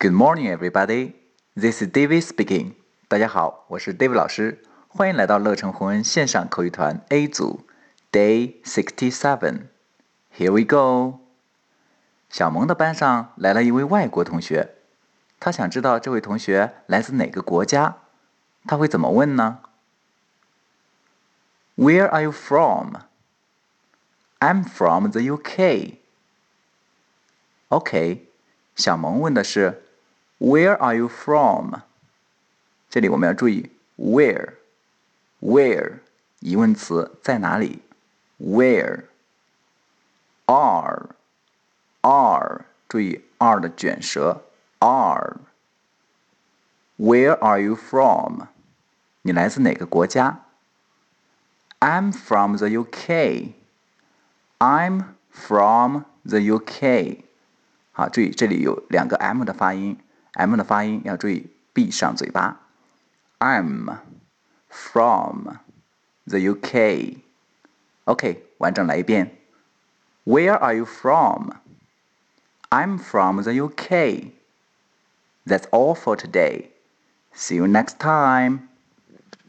Good morning, everybody. This is David speaking. 大家好，我是 David 老师，欢迎来到乐成红恩线上口语团 A 组，Day sixty seven. Here we go. 小萌的班上来了一位外国同学，他想知道这位同学来自哪个国家，他会怎么问呢？Where are you from? I'm from the UK. OK，小萌问的是 Where are you from？这里我们要注意 where，where 疑问词在哪里？Where are are 注意 are 的卷舌 are。Where are you from？你来自哪个国家？I'm from the UK。I'm from the UK。好，注意这里有两个 m 的发音 ，m 的发音要注意闭上嘴巴。I'm from the UK。OK，完整来一遍。Where are you from? I'm from the UK. That's all for today. See you next time.